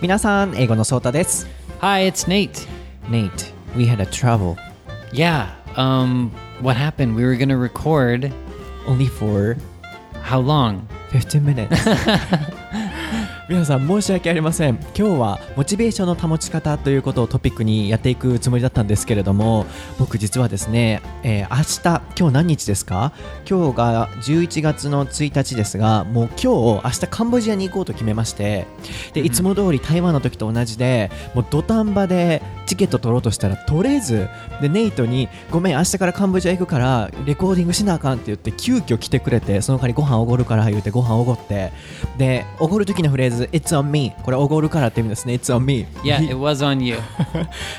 皆さん、英語のソータです。 Hi, it's Nate. Nate, we had a trouble Yeah. Um, what happened? We were gonna record. only for How long? 15 minutes 皆さん申し訳ありません。今日はモチベーションの保ち方ということをトピックにやっていくつもりだったんですけれども僕実はですね、えー明日今日何日ですか？今日が11月の1日ですがもう今日明日カンボジアに行こうと決めましてでいつも通り台湾の時と同じでもう土壇場でチケット取ろうとしたら取れずでネイトにごめん明日からカンボジア行くからレコーディングしなあかんって言って急遽来てくれてその代わりご飯おごるから言うてご飯おごってでおごる時のフレーズ It's on me これおごるからって意味ですね It's on me Yeah, it was on you.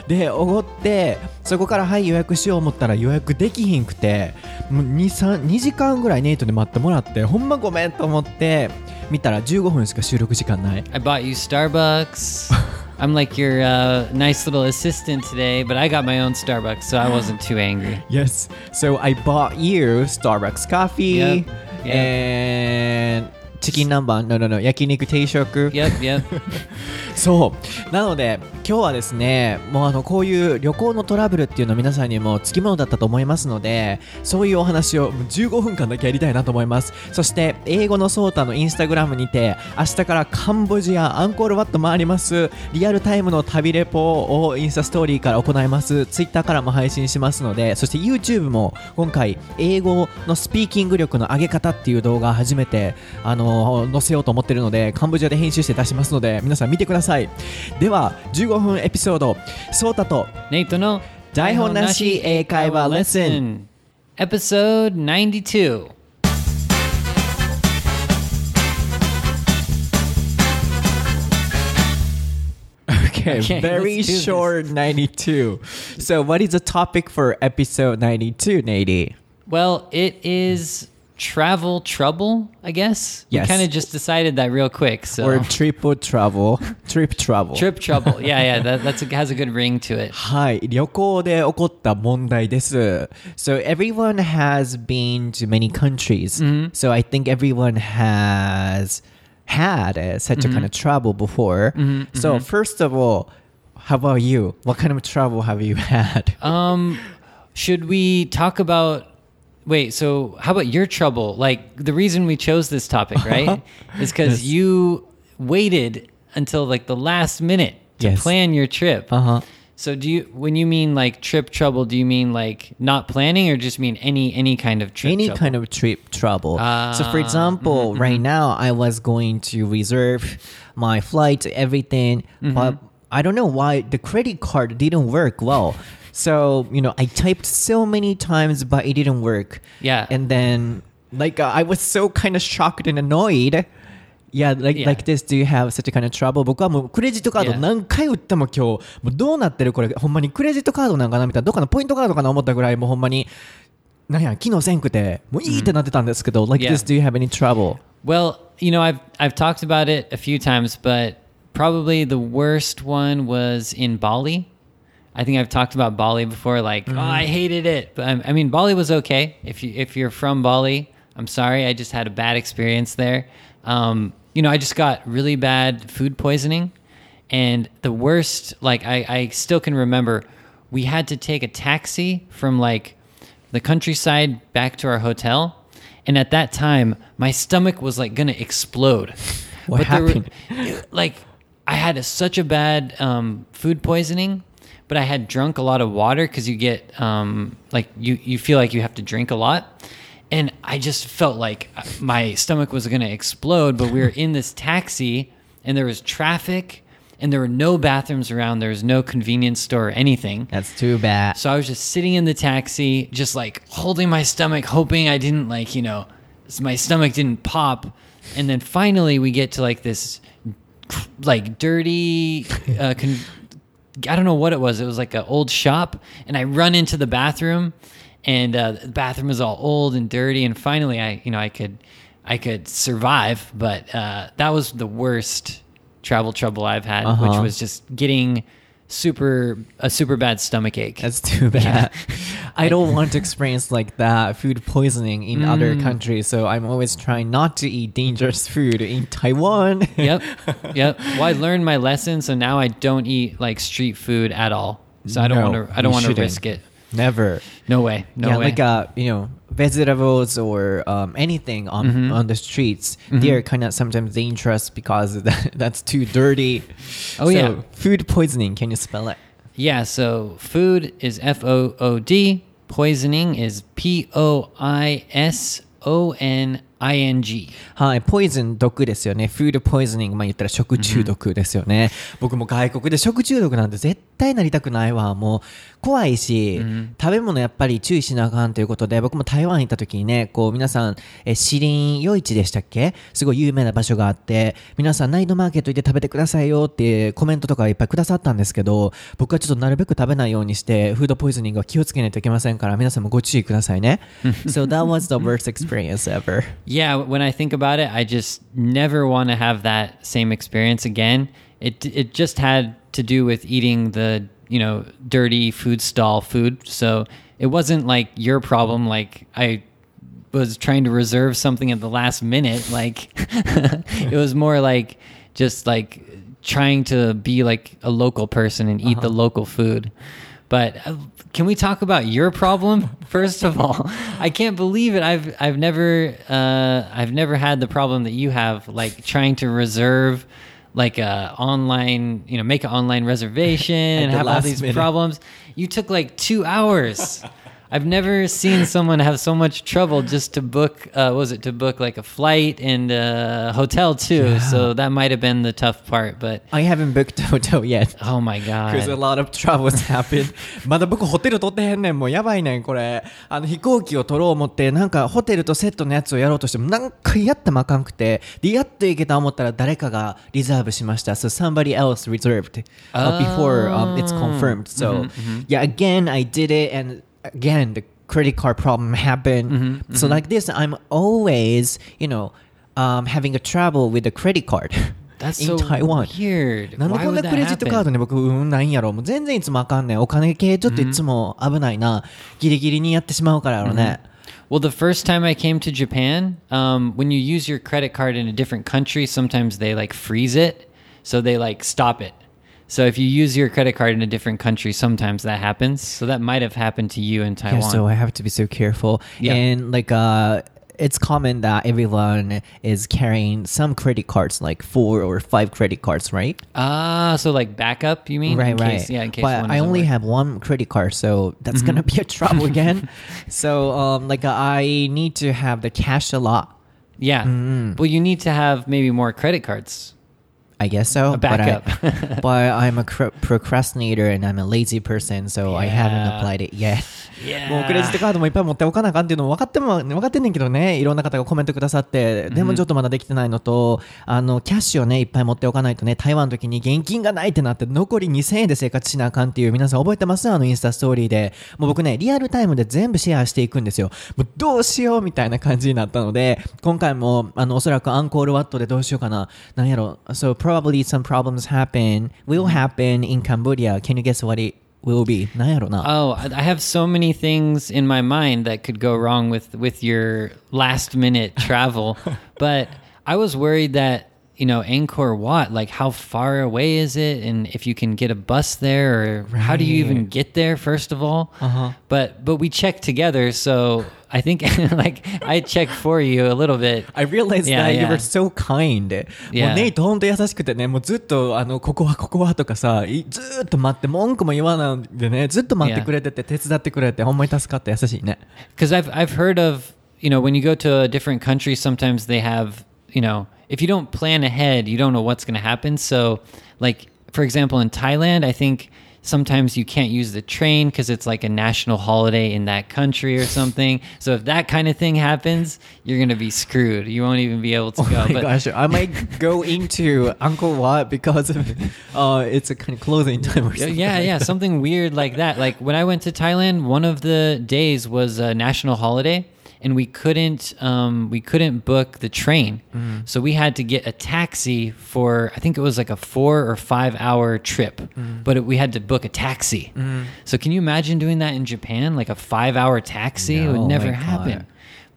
でおごってそこからはい予約しよう思ったら予約できひんくてもう 2, 3 2時間ぐらいネイトで待ってもらってほんまごめんと思って見たら15分しか収録時間ない I bought you Starbucks. I'm like your uh, nice little assistant today, but I got my own Starbucks, so I wasn't too angry. Yes. So I bought you Starbucks coffee Yep. Yep. and チキン南蛮 no no no 焼肉定食。Yep, yep. そう。なので今日はですねもうあのこういう旅行のトラブルっていうの皆さんにもつきものだったと思いますのでそういうお話をもう15分間だけやりたいなと思います。そして英語のソータのインスタグラムにて明日からカンボジアアンコールワット回ります。リアルタイムの旅レポをインスタストーリーから行います。ツイッターからも配信しますのでそして YouTube も今回英語のスピーキング力の上げ方っていう動画初めてあの載せようと思ってるのでカンボジアで編集して出しますので皆さん見てくださいでは十五分エピソードソータとネイトの台本なし英会話レッスンエピソード 92Okay, okay, very short 92. So, what is the topic for episode 92, Nady? Well, it is travel trouble, I guess. Yes. We kind of just decided that real quick. So Or triple travel? Trip travel. trip trouble. Yeah, yeah, that that's a, has a good ring to it. はい、旅行で起こった問題です。So everyone has been to many countries. So I think everyone has had uh, such a kind of trouble before. So first of all, how about you? What kind of trouble have you had? Um, should we talk about? Wait, so how about your trouble? Like the reason we chose this topic, right, is because you waited until like the last minute to Yes. plan your trip. Uh-huh. So do you, when you mean like trip trouble, do you mean like not planning, or just mean any any kind of trip? any trouble? kind of trip trouble. Ah, so, for example, mm-hmm, right mm-hmm. now I was going to reserve my flight, everything, mm-hmm. but I don't know why the credit card didn't work well. So, you know, I typed so many times, but it didn't work. Yeah. And then, like, uh, I was so kind of shocked and annoyed. Yeah, like Yeah. like this. Do you have such a kind of trouble? 僕はもうクレジットカード Yeah. 何回打っても今日もうどうなってるこれほんまにクレジットカードなんかなみたいなどっかのポイントカードかな思ったぐらいもうほんまになんや機能せんくてもういいってなってたんですけど、like Yeah. this do you have any trouble? Well, you know, I've I've talked about it a few times, but probably the worst one was in Bali. I think I've talked about Bali before. Like, oh, I hated it, but um, I mean, Bali was okay. If you if you're from Bali, I'm sorry. I just had a bad experience there. Um, you know, I just got really bad food poisoning, and the worst. Like, I I still can remember. We had to take a taxi from like the countryside back to our hotel. And at that time, my stomach was like gonna explode. What were- happened? like, I had a, such a bad um, food poisoning, but I had drunk a lot of water because you get um, like you you feel like you have to drink a lot, and I just felt like my stomach was gonna explode. But we were in this taxi, and there was traffic, and there were no bathrooms around. There was no convenience store or anything. That's too bad. So I was just sitting in the taxi, just like holding my stomach, hoping I didn't like, you know, my stomach didn't pop. And then finally we get to like this, like dirty, uh, con- I don't know what it was. It was like an old shop. And I run into the bathroom and uh, the bathroom is all old and dirty. And finally I, you know, I could, I could survive. But uh, that was the worst travel trouble I've had, which Uh-huh. was just getting super, a super bad stomach ache. That's too bad. I don't want to experience like that food poisoning in other Mm. countries. So I'm always trying not to eat dangerous food in Taiwan. yep, yep. Well, I learned my lesson, so now I don't eat like street food at all. So I don't No, want to. I don't want to risk it. Never. No way. No yeah, way. like uh, you know, vegetables or um, anything on Mm-hmm. on the streets, they're kind of sometimes dangerous because that, that's too dirty. Oh, So, yeah. food poisoning. Can you spell it? Yeah, so food is F O O D, poisoning is P O I S O N I N G. はい、ポイズン毒ですよね。フードポイズニング、まあ言ったら食中毒ですよね。僕も外国で食中毒なんて絶対なりたくないわ。もう怖いし、食べ物やっぱり注意しなあかんということで、僕も台湾行った時にね、こう皆さん、え、シリン夜市でしたっけ？すごい有名な場所があって、皆さんナイトマーケット行って食べてくださいよっていうコメントとかいっぱいくださったんですけど、僕はちょっとなるべく食べないようにして、フードポイズニングは気をつけないといけませんから、皆さんもご注意くださいね。so that was the worst experience ever. Yeah, when I think about it, I just never want to have that same experience again. It it just had to do with eating the, you know, dirty food stall food. So it wasn't like your problem like I was trying to reserve something at the last minute like it was more like just like trying to be like a local person and eat the local food. But uh, can we talk about your problem first of all? I can't believe it. I've I've never uh, I've never had the problem that you have, like trying to reserve like a online, you know, make an online reservation and have all these minute. problems. You took like two hours. I've never seen someone have so much trouble just to book. Uh, what was it to book like a flight and a hotel too? So that might have been the tough part. But I haven't booked a hotel yet. oh my Because a god, lot of troubles happen. まだ僕ホテル取ってへんねん。もうやばいねん、これ。あの飛行機を取ろう思って、なんかホテルとセットのやつをやろうとしても何回やってもあかんくて、で、やっと行けた思ったら誰かがリザーブしました。So somebody else reserved、uh, before、um, it's confirmed. So, yeah, again, I did it and again, the credit card problem happened. So like this, I'm always, you know, um, having a trouble with the credit card. that's in so Taiwan. weird. なんで Why こんな would that クレジットカー happen? ドね、僕、うん、ないんやろ。もう全然いつもあかんねん。お金系ちょっといつも危ないな。ギリギリにやってしまうからやろね。 Well, the first time I came to Japan, um, when you use your credit card in a different country, sometimes they like freeze it. So they like stop it. So if you use your credit card in a different country, sometimes that happens. So that might have happened to you in Yeah, Taiwan. so I have to be so careful. Yeah. And like, uh, it's common that everyone is carrying some credit cards, like four or five credit cards, right? ah, so like backup, you mean? Right, in right. Case, yeah, in case but I only work. Mm-hmm. have one credit card, so that's gonna be a trouble again. so, um, like, I need to have the cash a lot. Yeah. Mm-hmm. Well, you need to have maybe more credit cards. I guess so. A but I- backup. But, I'm a cr- procrastinator and I'm a lazy person, so I haven't applied it yet. もうクレジットカードもいっぱい持っておかなあかんっていうのも分かっても分かってんねんけどね。いろんな方がコメントくださって。でもちょっとまだできてないのと、あのキャッシュをねいっぱい持っておかないとね台湾の時に現金がないってなって残り2000円で生活しなあかんっていう皆さん覚えてます？あのインスタストーリーで。もう僕ねリアルタイムで全部シェアしていくんですよ。もうどうしようみたいな感じになったので今回もあのおそらくアンコールワットでどうしようかな。なんやろ。So probably some problems happen. Will happen in Cambodia. Can you guess what it will be なんやろな Oh, I I have so many things in my mind that could go wrong with with your last minute travel, but I was worried that you know Angkor Wat, like how far away is it, and if you can get a bus there, or how do you even Right. get there? First of all, Uh-huh. but but we checked together, so I think like I checked for you a little bit. I realized Yeah, that you yeah. were so kind. も Yeah. うネイト本当優しくてね、もうずっとあのここはここはとかさ、いずーっと待って文句も言わないでね、ずっと待ってくれてて手伝ってくれて、ほんまに助かった優しいね。 because I've I've heard of you know when you go to a different country, sometimes they have you know if you don't plan ahead, you don't know what's going to happen. So, like for example, in Thailand, I think sometimes you can't use the train because it's like a national holiday in that country or something. So if that kind of thing happens, you're going to be screwed. You won't even be able to Oh go. my But gosh, I might go into Angkor Wat because of uh, it's a kind of closing time or something. yeah, yeah, something weird like that. Like when I went to Thailand, one of the days was a national holiday, and we couldn't um, we couldn't book the train, Mm-hmm. so we had to get a taxi for I think it was like a four or five hour trip, Mm-hmm. but it, we had to book a taxi. So can you imagine doing that in Japan, like a five hour taxi? it No, would never happen. God.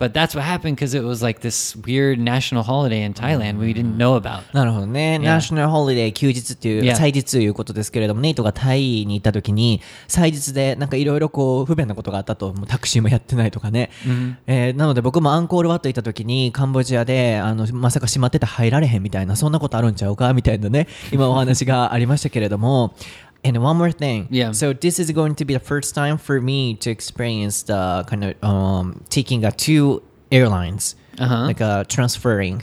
But that's what happened because it was like this weird national holiday in Thailand we didn't know about. なるほどね。ナショナルホリデー休日っていう、Yeah. 祭日ということですけれども、ネイトがタイに行った時に、祭日でなんかいろいろこう不便なことがあったと、もうタクシーもやってないとかね。えーなので僕もアンコールワット行った時にカンボジアで、あの、まさか閉まってて入られへんみたいな、そんなことあるんちゃうかみたいなね、今お話がありましたけれども、And one more thing. Yeah. So this is going to be the first time for me to experience the kind of um, taking a two airlines, Uh-huh. like uh, transferring.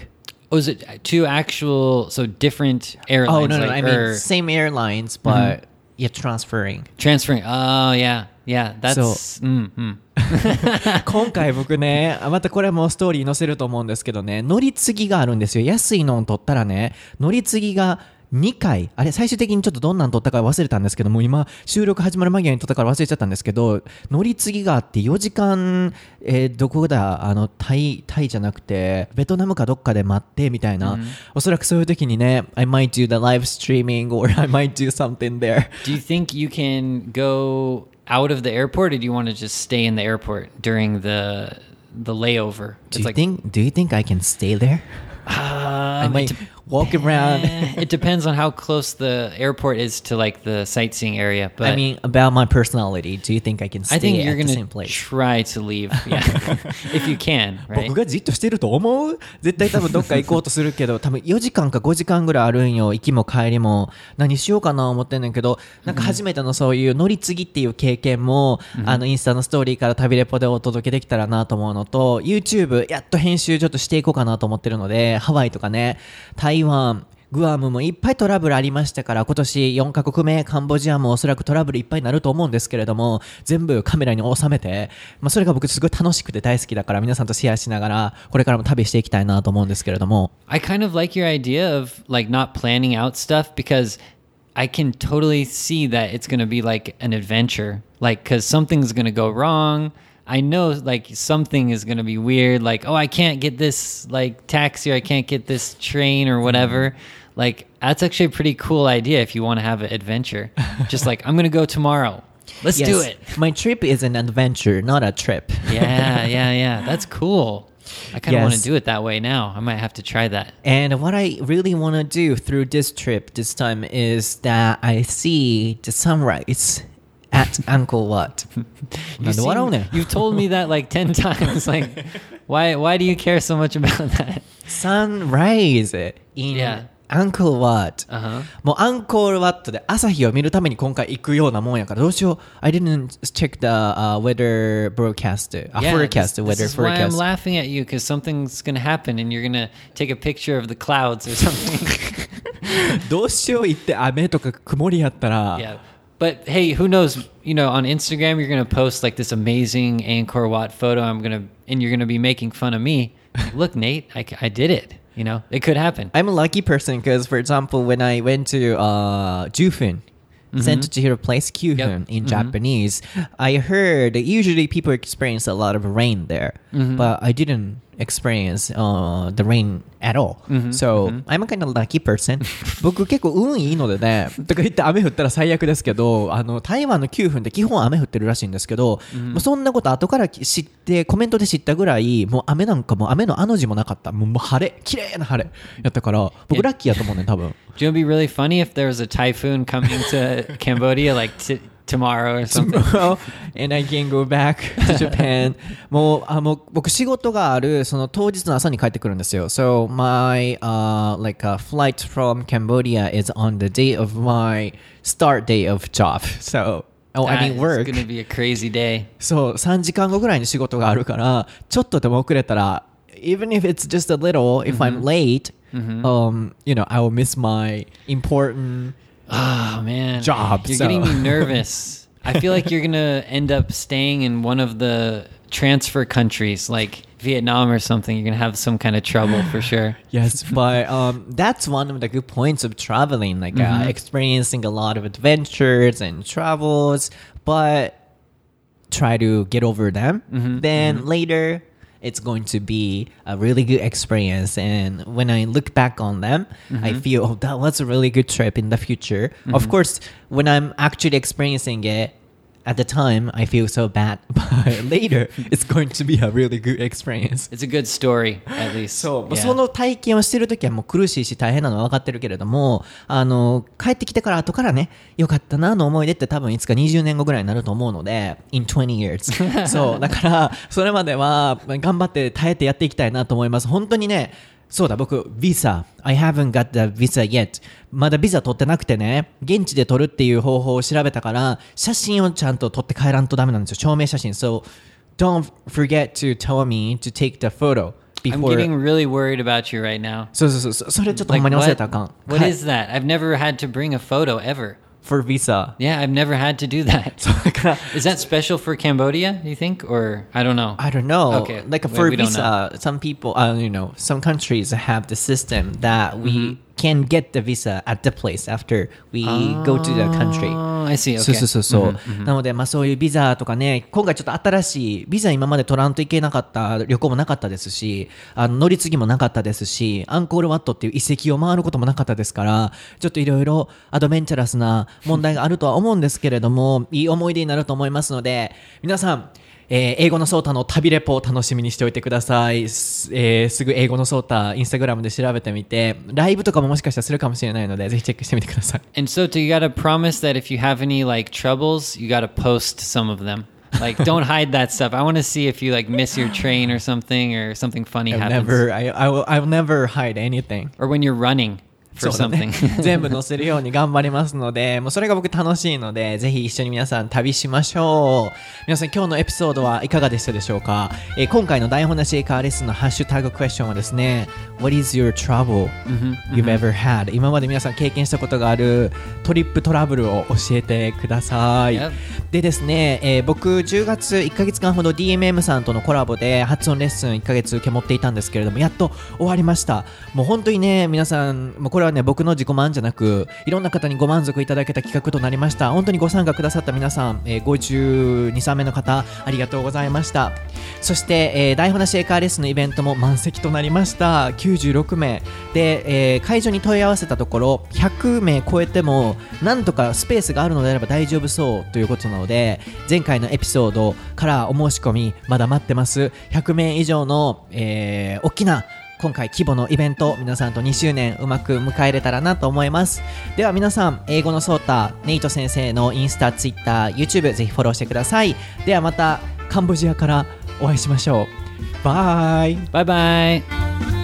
Was it two actual, so different airlines? Oh no, no, like, I mean or same airlines, but yeah, transferring. transferring. Oh yeah, yeah. That's mm, mm. 今回僕ね、あまたこれもストーリー載せると思うんですけどね、乗り継ぎがあるんですよ。安いのを取ったらね、乗り継ぎが 2回、あれ最終的にちょっとどんなん取ったか忘れたんですけども、今収録始まる間際に取ったから忘れちゃったんですけど、乗り継ぎがあって4時間、えーどこだ、あの、タイ、タイじゃなくて、ベトナムかどっかで待ってみたいな、おそらくそういう時にね、I might do the live streaming or I might do something there. Do you think you can go out of the airport, or do you want to just stay in the airport during the the layover? Do you think do you think I can stay there? I Um, might it, walk around. eh, it depends on how close the airport is to like the sightseeing area. But I mean, about my personality, do you think I can stay I think you're at the gonna same place? try to leave, yeah, if you can, right? 僕がじっとしてると思う絶対多分どっか行こうとするけど多分4時間か5時間ぐらいあるんよ行きも帰りも何しようかな思ってんねんけどなんか初めてのそういう乗り継ぎっていう経験も、あのインスタのストーリーから旅レポでお届けできたらなと思うのと YouTube やっと編集ちょっとしていこうかなと思ってるのでハワイとかね台湾グアムもいっぱいトラブルありましたから今年4カ国目カンボジアもおそらくトラブルいっぱいになると思うんですけれども全部カメラに収めて、まあ、それが僕すごい楽しくて大好きだから皆さんとシェアしながらこれからも旅していきたいなと思うんですけれども I kind of like your idea of like not planning out stuff because I can totally see that it's going to be like an adventure. Like, because something's going to go wrong. I know like something is going to be weird. Like, oh, I can't get this like taxi or I can't get this train or whatever. Mm-hmm. Like, that's actually a pretty cool idea if you want to have an adventure. Just like, I'm going to go tomorrow. Let's do it. my trip is an adventure not a trip Yeah, yeah, yeah. That's cool. I kind of want to do it that way now. I might have to try that. And what I really want to do through this trip this time is that I see the sunrise at Angkor Wat. you Nuono. You've told me that like 10 times. Like, why, why do you care so much about that? Sunrise in Yeah. Angkor Wat、uh huh. もう Angkor Wat で朝日を見るために今回行くようなもんやからどうしよう I didn't check the、uh, weather broadcast、uh, yeah, forecast this, weather this is forecast why I'm laughing at you because something's gonna happen and you're gonna take a picture of the clouds or something どうしよう行って雨とか曇りやったら、yeah. But hey, who knows? You know, on Instagram, you're going to post like this amazing Angkor Wat photo. I'm going to, and you're going to be making fun of me. Look, Nate, I, I did it. You know, it could happen. I'm a lucky person because, for example, when I went to uh, Jiufen, Sen to Chihiro place Kyuhun Mm-hmm. Yep. in Mhm. Japanese, I heard usually people experience a lot of rain there, Mm-hmm. but I didn't experience uh, the rain at all. Mm-hmm. So I'm a kind of lucky person. 僕結構運いいのでね、とか言って雨降ったら最悪ですけど、あの台湾の9分って基本雨降ってるらしいんですけど、もうそんなこと後から知ってコメントで知ったぐらい、もう雨なんかもう雨のあの字もなかった。もう晴れ、綺麗な晴れやったから、僕ラッキーやと思うね、多分。Do you know, it'd be really funny if there was a typhoon coming to Cambodia like t- tomorrow or something. tomorrow and I can go back to Japan もうあもう僕仕事があるその当日の朝に帰ってくるんですよ So my、uh, like a flight from Cambodia is on the day of my start day of job So oh, I mean That is work going to be a crazy day. そう3時間後ぐらいに仕事があるからちょっとでも遅れたら even if it's just a little if I'm late um you know I will miss my important Oh man, Job, You're so- getting me nervous. I feel like you're gonna end up staying in one of the transfer countries, like Vietnam or something. You're gonna have some kind of trouble for sure. Yes, but um, that's one of the good points of traveling, like uh, experiencing a lot of adventures and travels. But try to get over them. Then later, it's going to be a really good experience. And when I look back on them, I mm-hmm. feel oh, that was a really good trip in the future. Of mm-hmm. course, when I'm actually experiencing it, at the time I feel so bad, but later it's going to be a really good experience. It's a good story, at least. そう、Yeah. その体験をしてるときはもう苦しいし大変なのは分かってるけれども、あの、帰ってきてから後からね、よかったなの思い出って多分いつか20年後ぐらいになると思うので、in 20 years。そう、だから、それまでは頑張って耐えてやっていきたいなと思います。本当にね、そうだ、僕、ビザ。I haven't got the visa yet. まだビザ取ってなくてね、現地で取るっていう方法を調べたから、写真をちゃんと撮って帰らんとダメなんですよ。証明写真。So, don't forget to tell me to take the photo I'm before. getting really worried about you right now. そうそうそうそれちょっとほんまに忘れたらあかん。what はい is that? I've never had to bring a photo ever. for visa. Yeah, I've never had to do that. Is that special for Cambodia, you think? Or I don't know. I don't know. Okay. Like for we, visa, some people, uh, you know, some countries have the system that mm -hmm. we mm-hmm. Can get the visa at the place after we go to the country. Oh, I see. そう Okay. そうそうそう、なので、まあ、そういうビザとかね今回ちょっと新しいビザ今まで取らんといけなかった旅行もなかったですしあの乗り継ぎもなかったですしアンコールワットっていう遺跡を回ることもなかったですからちょっといろいろアドベンチャラスな問題があるとは思うんですけれどもいい思い出になると思いますので皆さんえー英語のソータの旅レポを楽しみにしておいてください。す,、えーすぐ英語のソータ、インスタグラムで調べてみて、ライブとかももしかしたらするかもしれないので、ぜひチェックしてみてください。 And so, you gotta promise that if you have any like troubles, you gotta post some of them. Like, don't hide that stuff. I want to see if you like miss your train or something, or something funny I'll happens, never, I, I will, I will never hide anything. or when you're running For そうだね something. 全部載せるように頑張りますので、もうそれが僕楽しいので、ぜひ一緒に皆さん旅しましょう。皆さん今日のエピソードはいかがでしたでしょうか、えー今回の台本なしエカーレッスンのハッシュタグクエスチョンはですね、What is your trouble you've ever had? 今まで皆さん経験したことがあるトリップトラブルを教えてください。でですね、えー僕10月1ヶ月間ほど DMM さんとのコラボで発音レッスン1ヶ月受け持っていたんですけれどもやっと終わりましたもう本当にね皆さんもうこれははね僕の自己満じゃなくいろんな方にご満足いただけた企画となりました。本当にご参加くださった皆さん、えー、52、3名の方ありがとうございました。そして、えー、台本なしエカーレッスンのイベントも満席となりました。96名。で、えー会場に問い合わせたところ100名超えてもなんとかスペースがあるのであれば大丈夫そうということなので前回のエピソードからお申し込みまだ待ってます。100名以上の、えー大きな今回規模のイベント皆さんと2周年うまく迎えれたらなと思います。では皆さん英語のソータネイト先生のインスタ、ツイッター、YouTube ぜひフォローしてください。ではまたカンボジアからお会いしましょう。バイ。バイバイ。